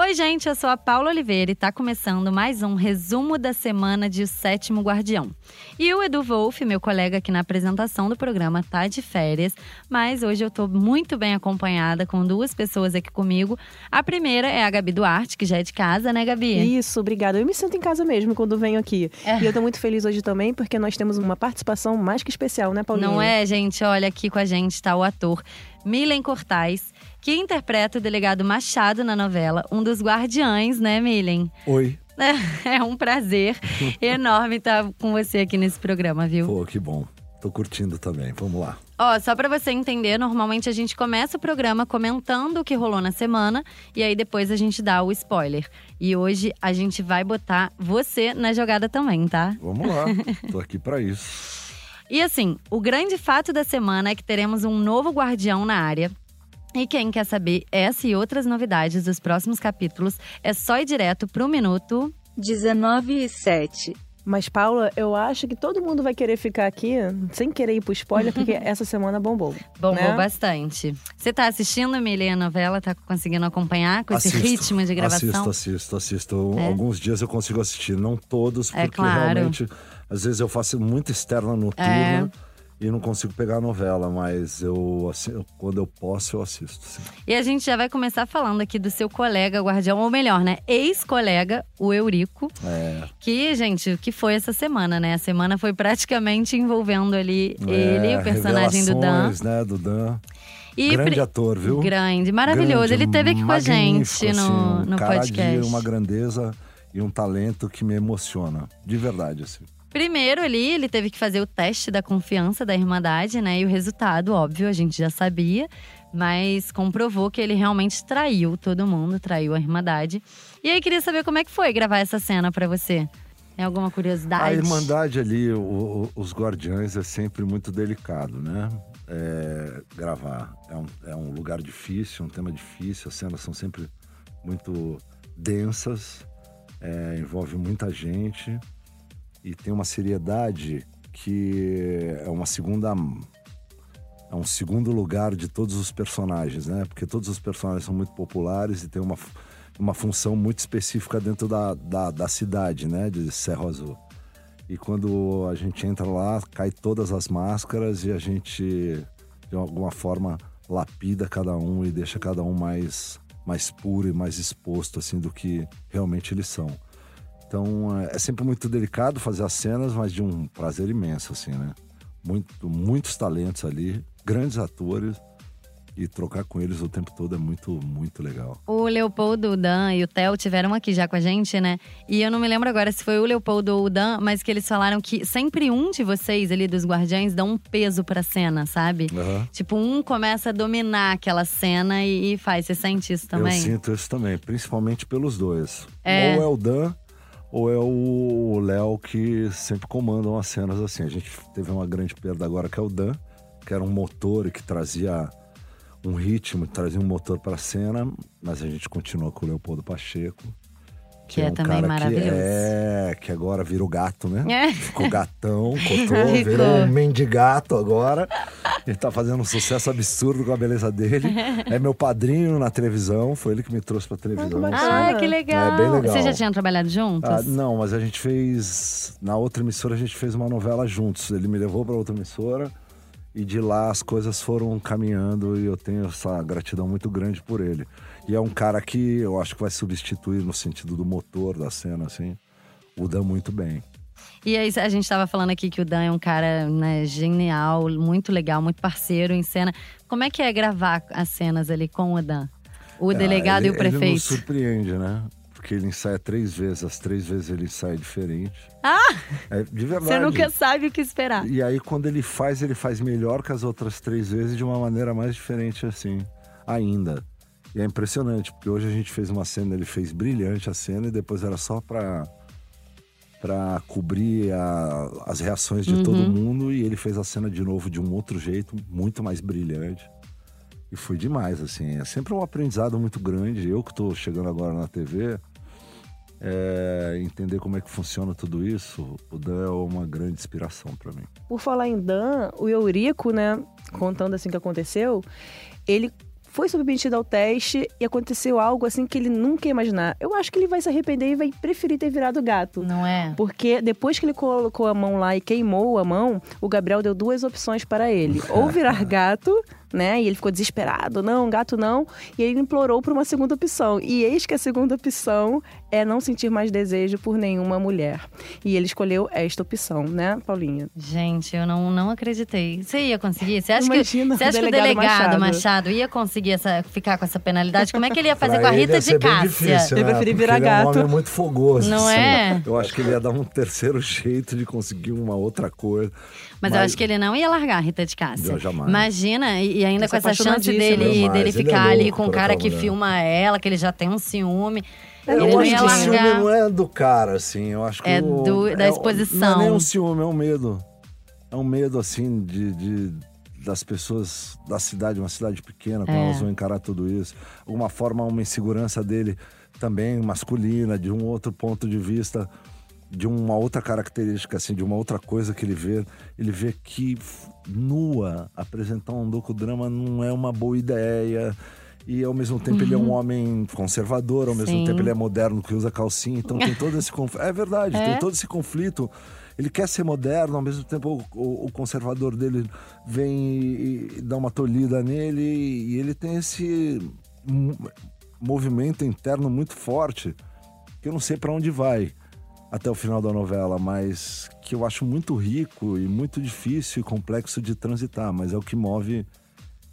Oi, gente, eu sou a Paula Oliveira e tá começando mais um resumo da semana de O Sétimo Guardião. E o Edu Wolff, meu colega aqui na apresentação do programa, tá de férias, mas hoje eu tô muito bem acompanhada com duas pessoas aqui comigo. A primeira é a Gabi Duarte, que já é de casa, né, Gabi? Isso, obrigada. Eu me sinto em casa mesmo quando venho aqui. É. E eu tô muito feliz hoje também, porque nós temos uma participação mais que especial, né, Paulinha? Não é, gente? Olha, aqui com a gente tá o ator Milen Cortais que interpreta o delegado Machado na novela, um dos guardiães, né, Milen? Oi. É um prazer enorme estar com você aqui nesse programa, viu? Pô, que bom. Tô curtindo também. Vamos lá. Ó, só para você entender, normalmente a gente começa o programa comentando o que rolou na semana e aí depois a gente dá o spoiler. E hoje a gente vai botar você na jogada também, tá? Vamos lá. Tô aqui para isso. E assim, o grande fato da semana é que teremos um novo guardião na área e quem quer saber essa e outras novidades dos próximos capítulos é só ir direto pro minuto 19 e 7. Mas, Paula, eu acho que todo mundo vai querer ficar aqui sem querer ir pro spoiler, porque essa semana bombou. Bombou né? bastante. Você tá assistindo, Emília, a novela? Tá conseguindo acompanhar com assisto, esse ritmo de gravação? Assisto, assisto, assisto. É. Alguns dias eu consigo assistir, não todos, É porque claro. realmente, às vezes eu faço muito externa noturna. É. E não consigo pegar a novela, mas eu, assim, quando eu posso, eu assisto. Sim. E a gente já vai começar falando aqui do seu colega guardião, ou melhor, né? Ex-colega, o Eurico. É. Que, gente, que foi essa semana, né? A semana foi praticamente envolvendo ali ele, É, o personagem do Dan. né, do Dan. E Grande ator, viu? Grande, maravilhoso. Grande, ele teve aqui com a gente no, assim, no cara podcast. De uma grandeza e um talento que me emociona. De verdade, assim. Primeiro ali, ele teve que fazer o teste da confiança da Irmandade, né? E o resultado, óbvio, a gente já sabia, mas comprovou que ele realmente traiu todo mundo, traiu a Irmandade. E aí, queria saber como é que foi gravar essa cena pra você. Tem alguma curiosidade? A Irmandade ali, o- o- os Guardiães, é sempre muito delicado, né? É, gravar. É um, é um lugar difícil, um tema difícil, as cenas são sempre muito densas, é, envolve muita gente e tem uma seriedade que é uma segunda. É um segundo lugar de todos os personagens, né? Porque todos os personagens são muito populares e tem uma, uma função muito específica dentro da, da, da cidade, né? De Cerro Azul. E quando a gente entra lá, cai todas as máscaras e a gente, de alguma forma, lapida cada um e deixa cada um mais, mais puro e mais exposto, assim, do que realmente eles são. Então, é é sempre muito delicado fazer as cenas, mas de um prazer imenso, assim, né? Muito, muitos talentos ali, grandes atores. E trocar com eles o tempo todo é muito, muito legal. O Leopoldo, o Dan e o Theo tiveram aqui já com a gente, né? E eu não me lembro agora se foi o Leopoldo ou o Dan, mas que eles falaram que sempre um de vocês ali dos Guardiães dá um peso pra cena, sabe? Aham. Tipo, um começa a dominar aquela cena e, e faz. Você sente isso também? Eu sinto isso também, principalmente pelos dois. É. Ou é o Dan, ou é o Léo que sempre comandam as cenas assim. A gente teve uma grande perda agora que é o Dan, que era um motor que trazia um ritmo, trazia um motor para a cena, mas a gente continua com o Leopoldo Pacheco. Que é um também cara maravilhoso. Que é, que agora virou gato, né? É. Ficou gatão, cotou, Ficou. virou um mendigato agora. Ele tá fazendo um sucesso absurdo com a beleza dele. É meu padrinho na televisão, foi ele que me trouxe pra televisão. Ah, que. Ah, que legal. É bem legal. Vocês já tinham trabalhado juntos? Ah, não, mas a gente fez. Na outra emissora, a gente fez uma novela juntos. Ele me levou para outra emissora e de lá as coisas foram caminhando e eu tenho essa gratidão muito grande por ele. E é um cara que eu acho que vai substituir no sentido do motor da cena, assim. O Dan muito bem. E aí, a gente tava falando aqui que o Dan é um cara né, genial, muito legal, muito parceiro em cena. Como é que é gravar as cenas ali com o Dan? O delegado Ah, ele, e o prefeito? Ele nos surpreende, né? Porque ele ensaia três vezes, as três vezes ele ensaia diferente. Ah! É, de verdade. Você nunca sabe o que esperar. E aí, quando ele faz, ele faz melhor que as outras três vezes de uma maneira mais diferente, assim, ainda. E é impressionante, porque hoje a gente fez uma cena, ele fez brilhante a cena e depois era só pra, pra cobrir a- as reações de todo mundo e ele fez a cena de novo de um outro jeito, muito mais brilhante. E foi demais, assim. É sempre um aprendizado muito grande. Eu que tô chegando agora na TV, é, entender como é que funciona tudo isso, o Dan é uma grande inspiração para mim. Por falar em Dan, o Eurico, né, contando assim o que aconteceu, ele foi submetido ao teste e aconteceu algo assim que ele nunca ia imaginar. Eu acho que ele vai se arrepender e vai preferir ter virado gato. Não é? Porque depois que ele colocou a mão lá e queimou a mão, o Gabriel deu duas opções para ele: ou virar gato né? E ele ficou desesperado, não, gato não. E ele implorou por uma segunda opção. E eis que a segunda opção é não sentir mais desejo por nenhuma mulher. E ele escolheu esta opção, né, Paulinha? Gente, eu não, não acreditei. Você ia conseguir? Você acha, Imagina, que, você acha o que o delegado delegado Machado. Machado. ia conseguir essa, ficar com essa penalidade? Como é que ele ia fazer com a Rita de Cássia? difícil, Ele né? preferia Porque virar ele é um gato. homem muito fogoso. Não assim. é? Eu acho que ele ia dar um terceiro jeito de conseguir uma outra coisa. Mas, eu acho que ele não ia largar a Rita de Cássia. Eu jamais. Imagina, e ainda com essa chance dele, Jamais. dele Ele é ficar ali louco com o cara que mulher. filma ela, que ele já tem um ciúme. É, ele eu não acho ia que o ciúme largar. não é do cara, assim. Eu acho que É o- do- da é- exposição. Não é nem um ciúme, é um medo. É um medo, assim, de, de- das pessoas da cidade, uma cidade pequena, como É. elas vão encarar tudo isso. Alguma forma, uma insegurança dele também masculina, de um outro ponto de vista, de uma outra característica, assim, de uma outra coisa que ele vê. Ele vê que nua apresentar um docudrama não é uma boa ideia. E ao mesmo tempo ele é um homem conservador, ao mesmo Uhum. Sim. tempo ele é moderno que usa calcinha, então tem todo esse conflito. É verdade, É. tem todo esse conflito. Ele quer ser moderno, ao mesmo tempo o, o- o conservador dele vem e, e dá uma tolhida nele, e ele tem esse mo- movimento interno muito forte, que eu não sei para onde vai até o final da novela, mas que eu acho muito rico e muito difícil e complexo de transitar, mas é o que move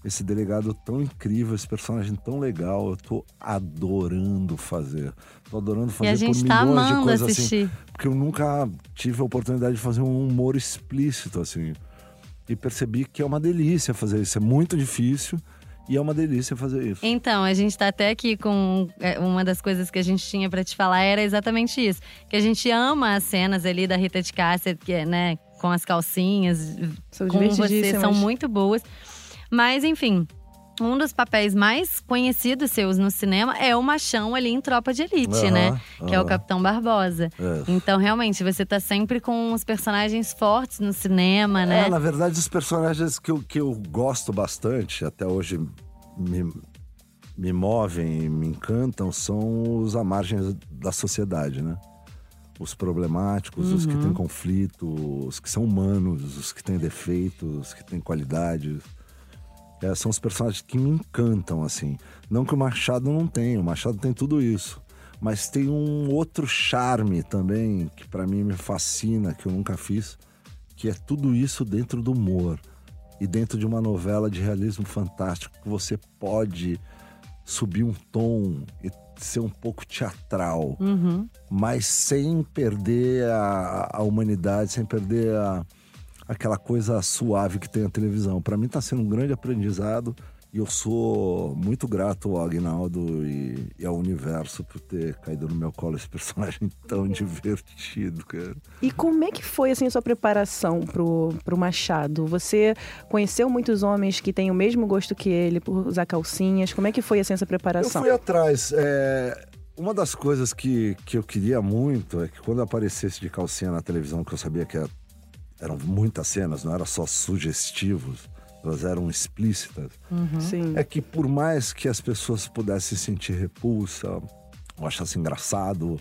esse delegado tão incrível, esse personagem tão legal, eu tô adorando fazer. Tô adorando E fazer a gente por tá milhões de amando coisas assistir. assim, porque eu nunca tive a oportunidade de fazer um humor explícito assim. E percebi que é uma delícia fazer isso, é muito difícil e é uma delícia fazer isso. Então, a gente tá até aqui com é, uma das coisas que a gente tinha pra te falar era exatamente isso. Que a gente ama as cenas ali da Rita de Cássia, que é, né, com as calcinhas, São com você, são muito boas. Mas, enfim, um dos papéis mais conhecidos seus no cinema é o machão ali em Tropa de Elite, Aham, né? Que é o. Capitão Barbosa. É. Então, realmente, você tá sempre com os personagens fortes no cinema, né? É, na verdade, os personagens que eu, que eu gosto bastante, até hoje me, me movem e me encantam, são os à margem da sociedade, né? Os problemáticos, os que têm conflito, os que são humanos, os que têm defeitos, os que têm qualidades. É, são os personagens que me encantam, assim. Não que o Machado não tenha, o Machado tem tudo isso. Mas tem um outro charme também, que pra mim me fascina, que eu nunca fiz, que é tudo isso dentro do humor. E dentro de uma novela de realismo fantástico, que você pode subir um tom e ser um pouco teatral, Uhum. mas sem perder a, a humanidade, sem perder a, aquela coisa suave que tem a televisão. Para mim está sendo um grande aprendizado e eu sou muito grato ao Agnaldo e, e ao universo por ter caído no meu colo esse personagem tão divertido, cara. E como é que foi assim a sua preparação pro, pro Machado? Você conheceu muitos homens que têm o mesmo gosto que ele por usar calcinhas? Como é que foi assim essa Eu preparação? fui atrás. é, Uma das coisas que, que eu queria muito é que quando aparecesse de calcinha na televisão, que eu sabia que era- eram muitas cenas, não era só sugestivos, elas eram explícitas. Sim. É que por mais que as pessoas pudessem sentir repulsa, ou achassem engraçado,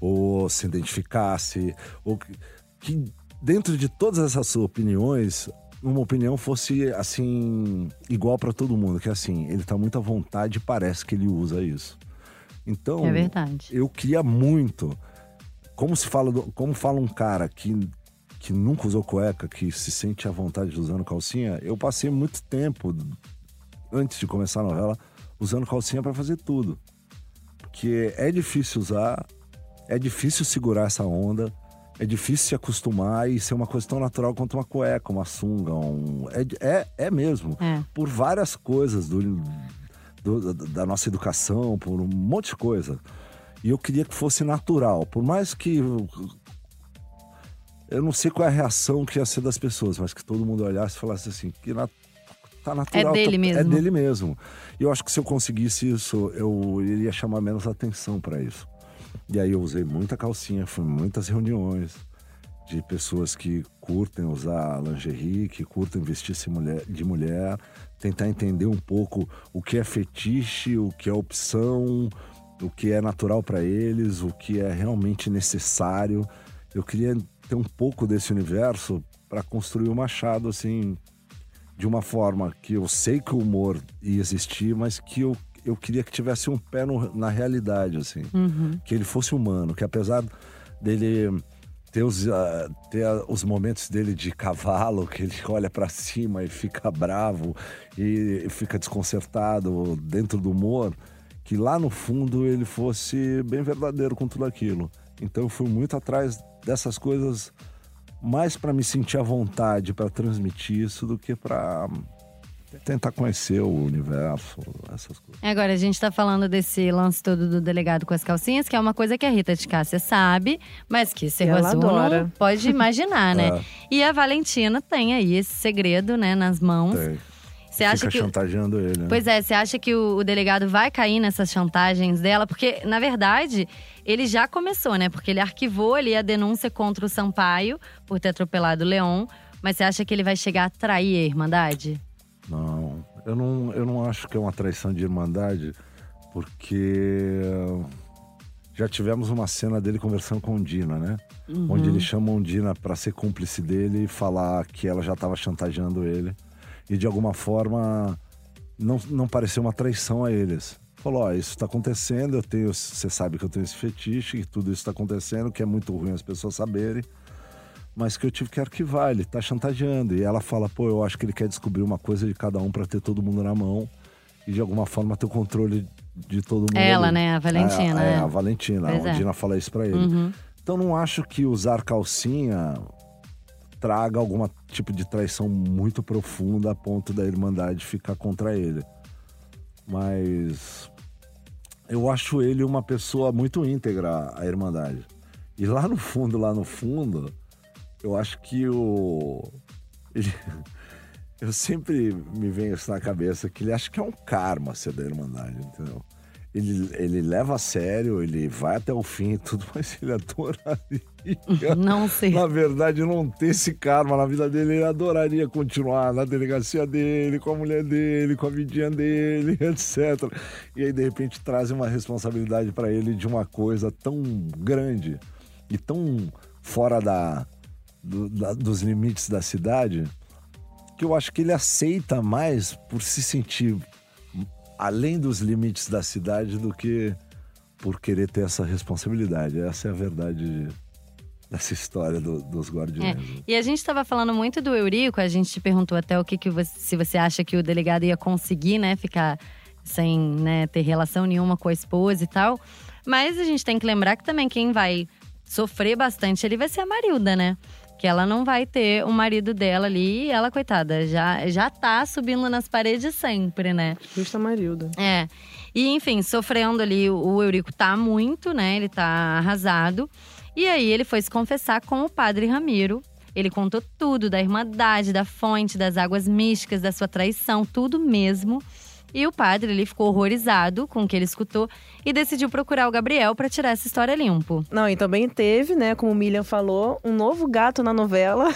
ou se identificasse, ou que, que dentro de todas essas opiniões, uma opinião fosse assim igual para todo mundo, que é assim, ele tá muito à vontade e parece que ele usa isso. Então, É verdade. eu queria muito, como se fala, do- como fala um cara que que nunca usou cueca, que se sente à vontade usando calcinha, eu passei muito tempo antes de começar a novela usando calcinha para fazer tudo. Porque é difícil usar, é difícil segurar essa onda, é difícil se acostumar e ser uma coisa tão natural quanto uma cueca, uma sunga, um... é, é, é mesmo. É. Por várias coisas do, do- da nossa educação, por um monte de coisa. E eu queria que fosse natural. Por mais que. Eu não sei qual é a reação que ia ser das pessoas, mas que todo mundo olhasse e falasse assim: que na, tá natural. É dele tá- mesmo. É dele mesmo. E eu acho que se eu conseguisse isso, eu iria chamar menos atenção para isso. E aí eu usei muita calcinha, fui em muitas reuniões de pessoas que curtem usar lingerie, que curtem vestir-se mulher, de mulher. tentar entender um pouco o que é fetiche, o que é opção, o que é natural para eles, o que é realmente necessário. Eu queria ter um pouco desse universo para construir o Machado assim de uma forma que eu sei que o humor ia existir, mas que eu, eu queria que tivesse um pé no, na realidade, assim. Uhum. Que ele fosse humano, que apesar dele ter os, uh, ter os momentos dele de cavalo, que ele olha para cima e fica bravo e fica desconcertado dentro do humor, que lá no fundo ele fosse bem verdadeiro com tudo aquilo. Então eu fui muito atrás dessas coisas mais para me sentir à vontade para transmitir isso do que para tentar conhecer o universo, essas coisas. Agora, a gente tá falando desse lance todo do delegado com as calcinhas, que é uma coisa que a Rita de Cássia sabe, mas que Cerro Ela Azul adora. não pode imaginar, né? É. E a Valentina tem aí esse segredo, né, nas mãos. Tem. Você acha Fica que. chantageando ele, né? Pois é, você acha que o, o delegado vai cair nessas chantagens dela? Porque, na verdade, ele já começou, né? Porque ele arquivou ali a denúncia contra o Sampaio por ter atropelado o Leon. Mas você acha que ele vai chegar a trair a Irmandade? Não, eu não, eu não acho que é uma traição de irmandade, porque já tivemos uma cena dele conversando com Dina, né? Onde ele chama Ondina para ser cúmplice dele e falar que ela já estava chantageando ele. E de alguma forma não, não pareceu uma traição a eles. Falou, ó, isso está acontecendo, eu tenho, você sabe que eu tenho esse fetiche, que tudo isso está acontecendo, que é muito ruim as pessoas saberem mas que eu tive que arquivar, ele tá chantageando. E ela fala, pô, eu acho que ele quer descobrir uma coisa de cada um para ter todo mundo na mão e de alguma forma ter o controle de todo mundo. Ela, ali. né? A Valentina, É, é, é. a Valentina. Pois a é. Dina fala isso para ele. Uhum. Então não acho que usar calcinha traga algum tipo de traição muito profunda a ponto da Irmandade ficar contra ele. Mas eu acho ele uma pessoa muito íntegra, a Irmandade. E lá no fundo, lá no fundo, eu acho que o. Ele... Eu sempre me venho isso na cabeça que ele acha que é um karma ser da Irmandade, entendeu? Ele, ele leva a sério, ele vai até o fim e tudo, mas ele adoraria. Não sei. Na verdade, não ter esse karma na vida dele, ele adoraria continuar na delegacia dele, com a mulher dele, com a vidinha dele, etc. E aí, de repente, trazem uma responsabilidade para ele de uma coisa tão grande e tão fora da, do- da- dos limites da cidade que eu acho que ele aceita mais por se sentir além dos limites da cidade do que por querer ter essa responsabilidade. Essa é a verdade dessa história do- dos guardiões. É. E a gente estava falando muito do Eurico, a gente te perguntou até o que, que você, se você acha que o delegado ia conseguir, né, ficar sem né, ter relação nenhuma com a esposa e tal. Mas a gente tem que lembrar que também quem vai sofrer bastante ali vai ser a Marilda, né? Que ela não vai ter o marido dela ali e ela, coitada, já, já tá subindo nas paredes sempre, né? Justa Marilda. É. E, enfim, sofrendo ali, o Eurico tá muito, né? Ele tá arrasado. E aí ele foi se confessar com o padre Ramiro. Ele contou tudo da irmandade, da fonte, das águas místicas, da sua traição, tudo mesmo. E o padre ele ficou horrorizado com o que ele escutou e decidiu procurar o Gabriel para tirar essa história limpo. Não, e também teve, né, como o Milian falou, um novo gato na novela,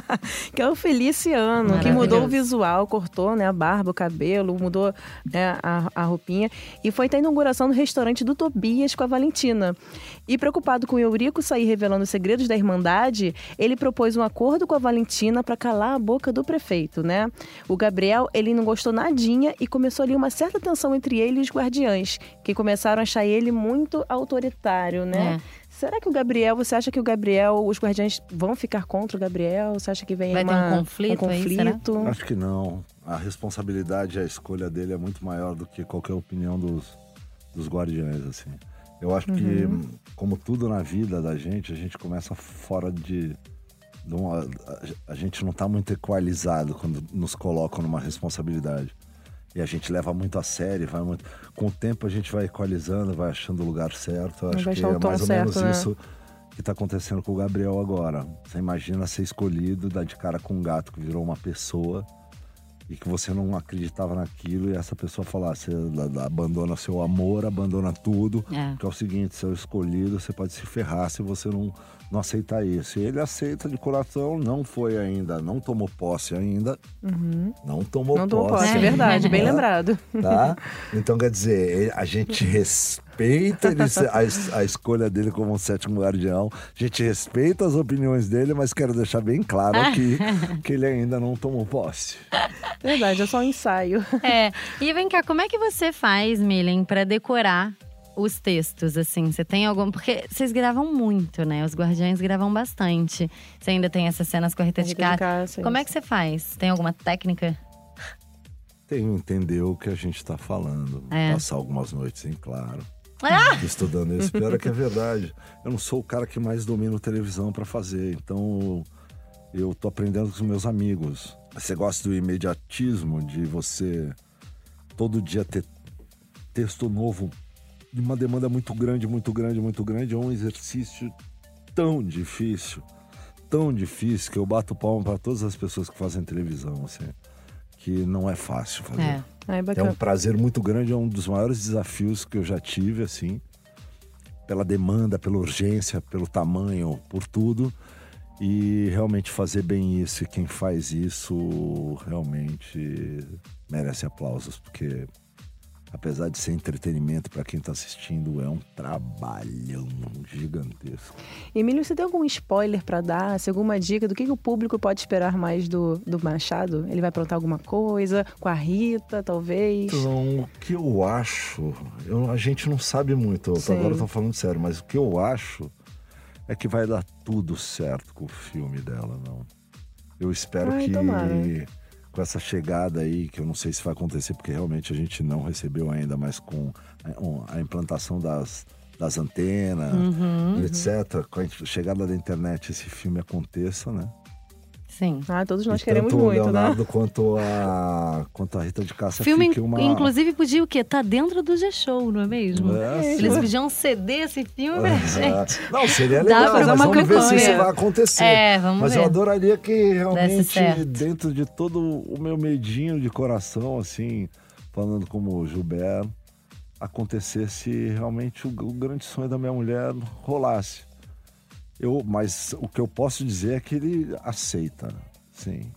que é o Feliciano, que mudou o visual, cortou, né, a barba, o cabelo, mudou né, a, a roupinha. E foi até a inauguração do restaurante do Tobias com a Valentina. E preocupado com o Eurico sair revelando os segredos da Irmandade, ele propôs um acordo com a Valentina para calar a boca do prefeito, né? O Gabriel, ele não gostou nadinha e começou ali uma certa tensão entre ele e os guardiães, que começaram a achar ele muito autoritário, né? É. Será que o Gabriel, você acha que o Gabriel, os guardiães vão ficar contra o Gabriel? Você acha que vem Vai ter uma- um conflito um aí, será? conflito? Acho que não. A responsabilidade e a escolha dele é muito maior do que qualquer opinião dos, dos guardiões, assim. Eu acho que, como tudo na vida da gente, a gente começa fora de. de uma- a, a gente não está muito equalizado quando nos colocam numa responsabilidade. E a gente leva muito a sério, vai muito. Com o tempo a gente vai equalizando, vai achando o lugar certo. Eu Vai acho que achar o é mais ou certo, menos né? isso que tá acontecendo com o Gabriel agora. Você imagina ser escolhido, dar de cara com um gato que virou uma pessoa e que você não acreditava naquilo e essa pessoa falasse, "Ela abandona seu amor, abandona tudo, É. que é o seguinte, seu escolhido, você pode se ferrar se você não, não aceitar isso. E ele aceita de coração, não foi ainda, não tomou posse ainda, não tomou Uhum. Não tomou posse. posse, é verdade, bem né? lembrado. Tá? Então, quer dizer, a gente respeita ele ser- a, a escolha dele como um sétimo guardião, a gente respeita as opiniões dele, mas quero deixar bem claro aqui que ele ainda não tomou posse. Verdade, é só um ensaio. É. E vem cá, como é que você faz, Milen, pra decorar os textos, assim? Você tem algum. Porque vocês gravam muito, né? Os Guardiões gravam bastante. Você ainda tem essas cenas com a Rita, Rita de Cássia. Como é que você faz? Tem alguma técnica? Tem que entender o que a gente está falando. É. Passar algumas noites em claro. Ah! Estudando isso. Pior é que é verdade. Eu não sou o cara que mais domina televisão para fazer. Então, eu tô aprendendo com os meus amigos. Você gosta do imediatismo, de você todo dia ter texto novo, de uma demanda muito grande, muito grande, muito grande. É um exercício tão difícil, tão difícil, que eu bato palma para todas as pessoas que fazem televisão, assim. Que não é fácil fazer. É. Ai, É bacana. um prazer muito grande, é um dos maiores desafios que eu já tive, assim, pela demanda, pela urgência, pelo tamanho, por tudo. E realmente fazer bem isso, e quem faz isso realmente merece aplausos, porque apesar de ser entretenimento para quem está assistindo, é um trabalhão gigantesco. Emílio, você tem algum spoiler pra dar? Assim, alguma dica do que, que o público pode esperar mais do, do Machado? Ele vai aprontar alguma coisa? Com a Rita, talvez? Então, o que eu acho, eu- a gente não sabe muito, Sim. agora eu tô falando sério, mas o que eu acho é que vai dar tudo certo com o filme dela, não. Eu espero Ai, que tomara. Com essa chegada aí, que eu não sei se vai acontecer, porque realmente a gente não recebeu ainda, mas com a, a implantação das, das antenas, Uhum. e etc., com a chegada da internet, esse filme aconteça, né? Sim. Ah, todos nós E queremos tanto o muito, né? Leonardo quanto a, quanto a Rita de Cássia filme, fique uma... inclusive, podia o quê? Tá dentro do G-Show, não é mesmo? É, Eles sim. podiam ceder esse filme pra gente. Não, seria Dá legal, pra mas vamos ver se isso vai acontecer. É, vamos mas ver. eu adoraria que realmente, dentro de todo o meu medinho de coração, assim, falando como o Gilberto, acontecesse realmente o, o grande sonho da minha mulher rolasse. Eu, mas o que eu posso dizer é que ele aceita, sim,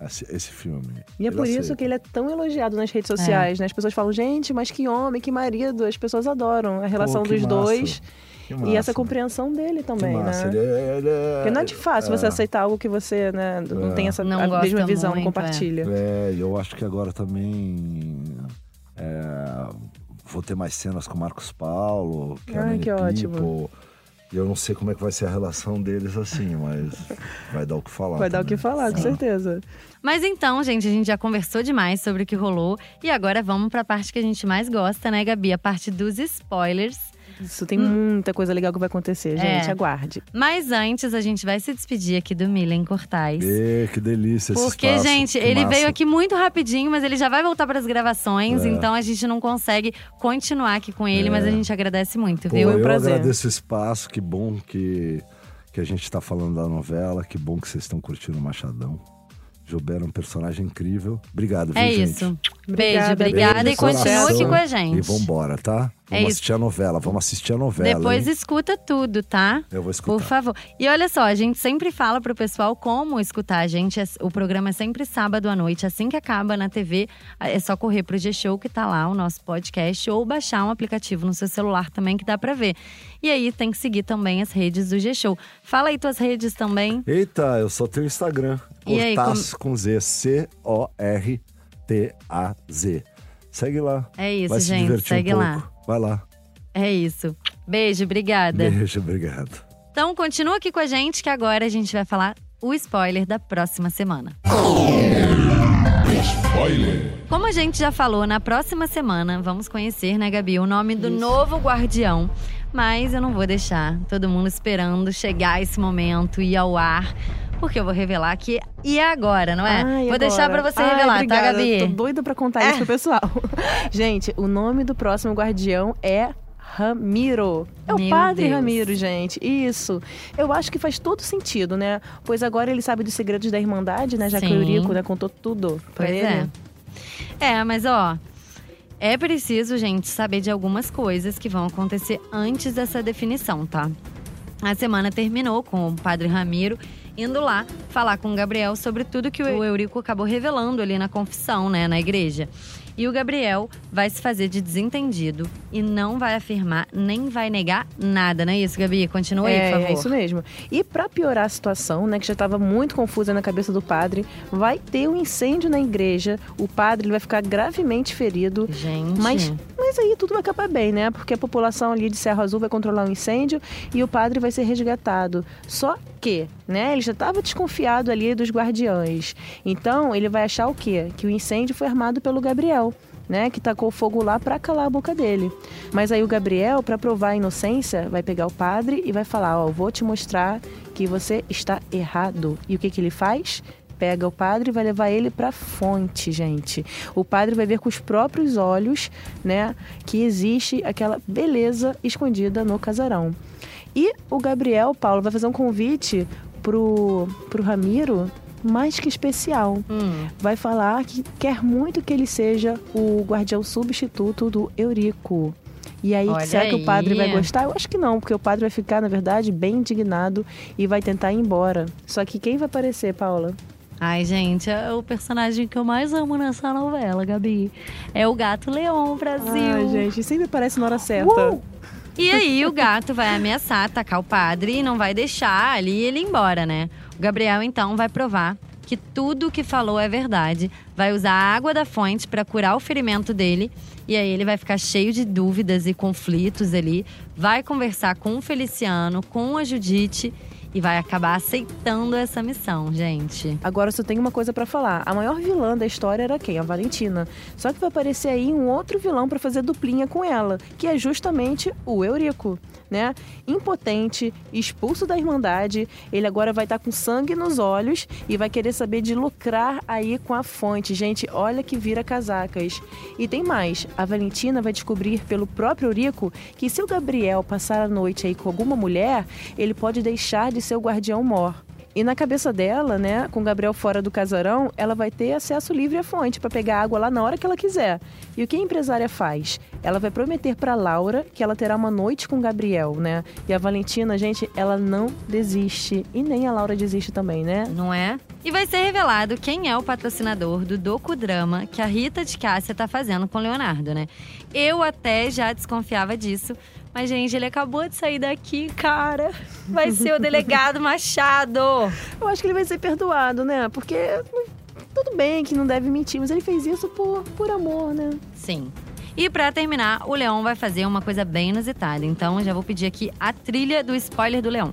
esse, esse filme. E é Ele por isso aceita. que ele é tão elogiado nas redes sociais, né? As pessoas falam, gente, mas que homem, que marido. As pessoas adoram a relação Pô, dos massa. dois. Que E massa. essa compreensão dele Que também, massa. né? Ele é, ele é- Porque não é de fácil você é. aceitar algo que você né, não É. tem essa Não mesma visão, muito, compartilha. É, e eu acho que agora também é, vou ter mais cenas com o Marcos Paulo, que é Ai, que ótimo. E eu não sei como é que vai ser a relação deles assim, mas vai dar o que falar. Vai dar o que também. falar, com Sim. certeza. Mas então, gente, a gente já conversou demais sobre o que rolou. E agora vamos pra parte que a gente mais gosta, né, Gabi? A parte dos spoilers. Isso tem muita coisa legal que vai acontecer, gente. É. Aguarde. Mas antes, a gente vai se despedir aqui do Milen Cortais. Ê, que delícia esse Porque, espaço, gente, que ele massa. veio aqui muito rapidinho, mas ele já vai voltar para as gravações, É. então a gente não consegue continuar aqui com ele, É. mas a gente agradece muito, Pô, viu? um eu prazer. agradeço o espaço, que bom que, que a gente está falando da novela, que bom que vocês estão curtindo o Machadão. Gilberto é um personagem incrível. Obrigado, viu, É gente? isso. Obrigada, Beijo, obrigada Beijo e de continua aqui com a gente. E vambora, tá? É Vamos isso. assistir a novela, vamos assistir a novela. Depois hein? escuta tudo, tá? Eu vou escutar. Por favor. E olha só, a gente sempre fala pro pessoal como escutar a gente. O programa é sempre sábado à noite, assim que acaba na TV. É só correr pro G-Show que tá lá, o nosso podcast, ou baixar um aplicativo no seu celular também que dá pra ver. E aí tem que seguir também as redes do G-Show. Fala aí tuas redes também. Eita, eu só tenho Instagram. Cortaz com Z. C-O-R-T-A-Z. Segue lá. É isso, Vai se gente. divertir Segue um lá. pouco. Vai lá. É isso. Beijo, obrigada. Beijo, obrigado. Então continua aqui com a gente que agora a gente vai falar o spoiler da próxima semana. Como a gente já falou, na próxima semana vamos conhecer, né, Gabi, o nome do novo guardião. Mas eu não vou deixar todo mundo esperando chegar esse momento e ir ao ar. Porque eu vou revelar que e é agora, não é? Ai, vou deixar pra agora. você Ai, revelar, obrigada. tá, Gabi? Tô doida pra contar isso pro pessoal. Gente, o nome do próximo guardião é Ramiro. É o Meu padre Deus. Ramiro, gente. Isso. Eu acho que faz todo sentido, né? Pois agora ele sabe dos segredos da Irmandade, né? Já que Sim. o Eurico né, contou tudo pra Pois ele. é. É, mas ó, é preciso, gente, saber de algumas coisas que vão acontecer antes dessa definição, tá? A semana terminou com o padre Ramiro indo lá falar com o Gabriel sobre tudo que o Eurico acabou revelando ali na confissão, né, na igreja. E o Gabriel vai se fazer de desentendido e não vai afirmar nem vai negar nada, não é isso, Gabi? Continua aí, é, por favor. é isso mesmo. E pra piorar a situação, né, que já estava muito confusa na cabeça do padre, vai ter um incêndio na igreja. O padre ele vai ficar gravemente ferido. Gente, Mas, mas aí tudo vai acabar bem, né? Porque a população ali de Serra Azul vai controlar o incêndio e o padre vai ser resgatado. Só que, né, ele já estava desconfiado ali dos guardiães. Então, ele vai achar o quê? Que o incêndio foi armado pelo Gabriel. Né, que tacou fogo lá para calar a boca dele. Mas aí o Gabriel, para provar a inocência, vai pegar o padre e vai falar: Ó, vou te mostrar que você está errado. E o que, que ele faz? Pega o padre e vai levar ele para fonte, gente. O padre vai ver com os próprios olhos, né, que existe aquela beleza escondida no casarão. E o Gabriel, Paulo, vai fazer um convite pro, pro Ramiro mais que especial. Hum, Vai falar que quer muito que ele seja o guardião substituto do Eurico. E aí, Olha será que o padre vai aí. gostar? Eu acho que não, porque o padre vai ficar, na verdade, bem indignado e vai tentar ir embora. Só que quem vai aparecer, Paula? Ai, gente, é o personagem que eu mais amo nessa novela, Gabi. É o gato Leão Brasil. Ai, gente, sempre aparece na hora certa. E aí o gato vai ameaçar atacar o padre e não vai deixar ali ele ir embora, né? O Gabriel então vai provar que tudo o que falou é verdade, vai usar a água da fonte para curar o ferimento dele e aí ele vai ficar cheio de dúvidas e conflitos ali, vai conversar com o Feliciano, com a Judite e vai acabar aceitando essa missão, gente. Agora só tem uma coisa pra falar. A maior vilã da história era quem? A Valentina. Só que vai aparecer aí um outro vilão pra fazer duplinha com ela, que é justamente o Eurico, né? Impotente, expulso da Irmandade, ele agora vai estar com sangue nos olhos e vai querer saber de lucrar aí com a fonte. Gente, olha que vira casacas. E tem mais. A Valentina vai descobrir pelo próprio Eurico que se o Gabriel passar a noite aí com alguma mulher, ele pode deixar de ser o guardião mor. E na cabeça dela, né, com Gabriel fora do casarão, ela vai ter acesso livre à fonte para pegar água lá na hora que ela quiser. E o que a empresária faz? Ela vai prometer para Laura que ela terá uma noite com Gabriel, né? E a Valentina, gente, ela não desiste e nem a Laura desiste também, né? Não é? E vai ser revelado quem é o patrocinador do docudrama que a Rita de Cássia tá fazendo com o Leonardo, né? Eu até já desconfiava disso, mas, gente, ele acabou de sair daqui, cara. Vai ser o delegado Machado. Eu acho que ele vai ser perdoado, né? Porque tudo bem que não deve mentir, mas ele fez isso por, por amor, né? Sim. E pra terminar, o Leão vai fazer uma coisa bem inusitada. Então, eu já vou pedir aqui a trilha do spoiler do Leão.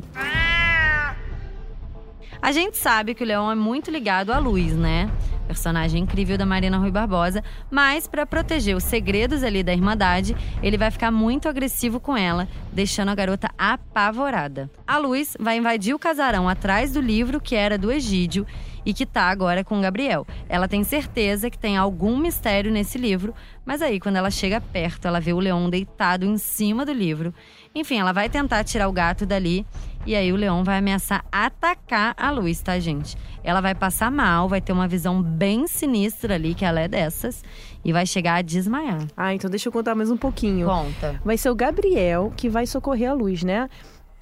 A gente sabe que o Leão é muito ligado à luz, né? Personagem incrível da Marina Rui Barbosa, mas pra proteger os segredos ali da Irmandade, ele vai ficar muito agressivo com ela, deixando a garota apavorada. A Luz vai invadir o casarão atrás do livro que era do Egídio e que tá agora com Gabriel. Ela tem certeza que tem algum mistério nesse livro, mas aí quando ela chega perto, ela vê o leão deitado em cima do livro. Enfim, ela vai tentar tirar o gato dali e aí o leão vai ameaçar atacar a luz, tá, gente? Ela vai passar mal, vai ter uma visão bem sinistra ali, que ela é dessas, e vai chegar a desmaiar. Ah, então deixa eu contar mais um pouquinho. Conta. Vai ser o Gabriel que vai socorrer a luz, né?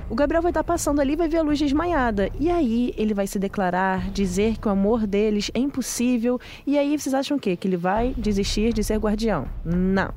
O Gabriel vai estar passando ali e vai ver a luz desmaiada. E aí ele vai se declarar, dizer que o amor deles é impossível. E aí vocês acham o quê? Que ele vai desistir de ser guardião? Não.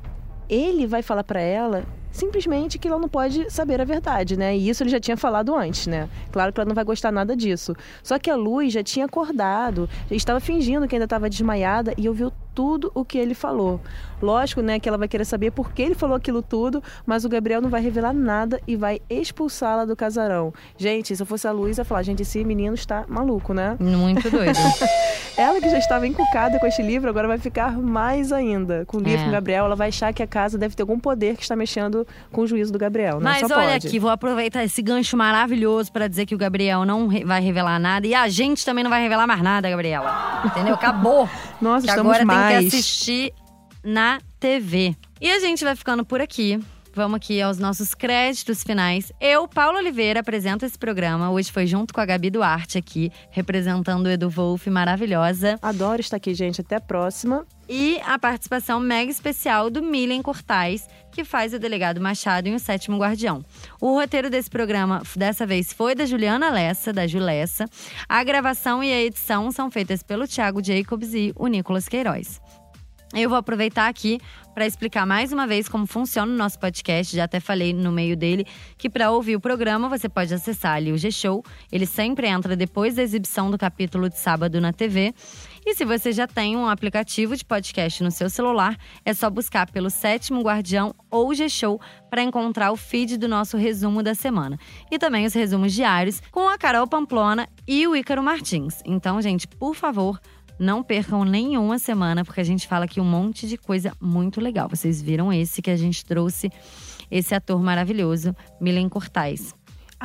Ele vai falar pra ela simplesmente que ela não pode saber a verdade, né? E isso ele já tinha falado antes, né? Claro que ela não vai gostar nada disso. Só que a Luz já tinha acordado, já estava fingindo que ainda estava desmaiada e ouviu tudo o que ele falou. Lógico, né, que ela vai querer saber por que ele falou aquilo tudo, mas o Gabriel não vai revelar nada e vai expulsá-la do casarão. Gente, se eu fosse a eu ia falar, gente, esse menino está maluco, né? Muito doido. Ela que já estava encucada com este livro, agora vai ficar mais ainda. Com o livro É. com o Gabriel, ela vai achar que a casa deve ter algum poder que está mexendo com o juízo do Gabriel, né? Mas Só olha pode. aqui, vou aproveitar esse gancho maravilhoso pra dizer que o Gabriel não vai revelar nada e a gente também não vai revelar mais nada, Gabriela. Entendeu? Acabou. Nossa, que estamos agora mais. Que assistir na TV. E a gente vai ficando por aqui. Vamos aqui aos nossos créditos finais. Eu, Paulo Oliveira, apresento esse programa. Hoje foi junto com a Gabi Duarte aqui, representando o Edu Wolff, maravilhosa. Adoro estar aqui, gente. Até a próxima. E a participação mega especial do Milen Cortais, que faz o delegado Machado em O Sétimo Guardião. O roteiro desse programa, dessa vez, foi da Juliana Lessa, da Julessa. A gravação e a edição são feitas pelo Thiago Jacobs e o Nicolas Queiroz. Eu vou aproveitar aqui para explicar mais uma vez como funciona o nosso podcast. Já até falei no meio dele que para ouvir o programa você pode acessar ali o G-Show. Ele sempre entra depois da exibição do capítulo de sábado na TV. E se você já tem um aplicativo de podcast no seu celular, é só buscar pelo Sétimo Guardião ou G-Show para encontrar o feed do nosso resumo da semana. E também os resumos diários com a Carol Pamplona e o Ícaro Martins. Então, gente, por favor, não percam nenhuma semana, porque a gente fala aqui um monte de coisa muito legal. Vocês viram esse que a gente trouxe, esse ator maravilhoso, Milen Cortais.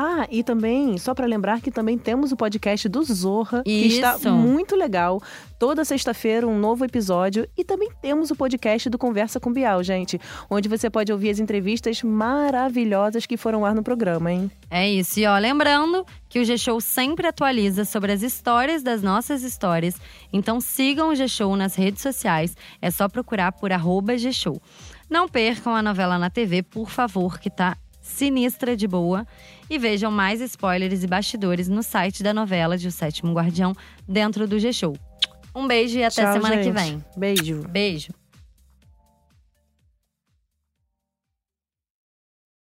Ah, e também, só para lembrar que também temos o podcast do Zorra, que Isso. está muito legal. Toda sexta-feira, um novo episódio. E também temos o podcast do Conversa com Bial, gente, onde você pode ouvir as entrevistas maravilhosas que foram ar no programa, hein? É isso. E ó, lembrando que o G-Show sempre atualiza sobre as histórias das nossas histórias. Então sigam o G-Show nas redes sociais. É só procurar por arroba G-Show. Não percam a novela na TV, por favor, que tá sinistra de boa. E vejam mais spoilers e bastidores no site da novela de O Sétimo Guardião, dentro do G-Show. Um beijo e até Tchau, semana que gente. vem. Beijo. Beijo.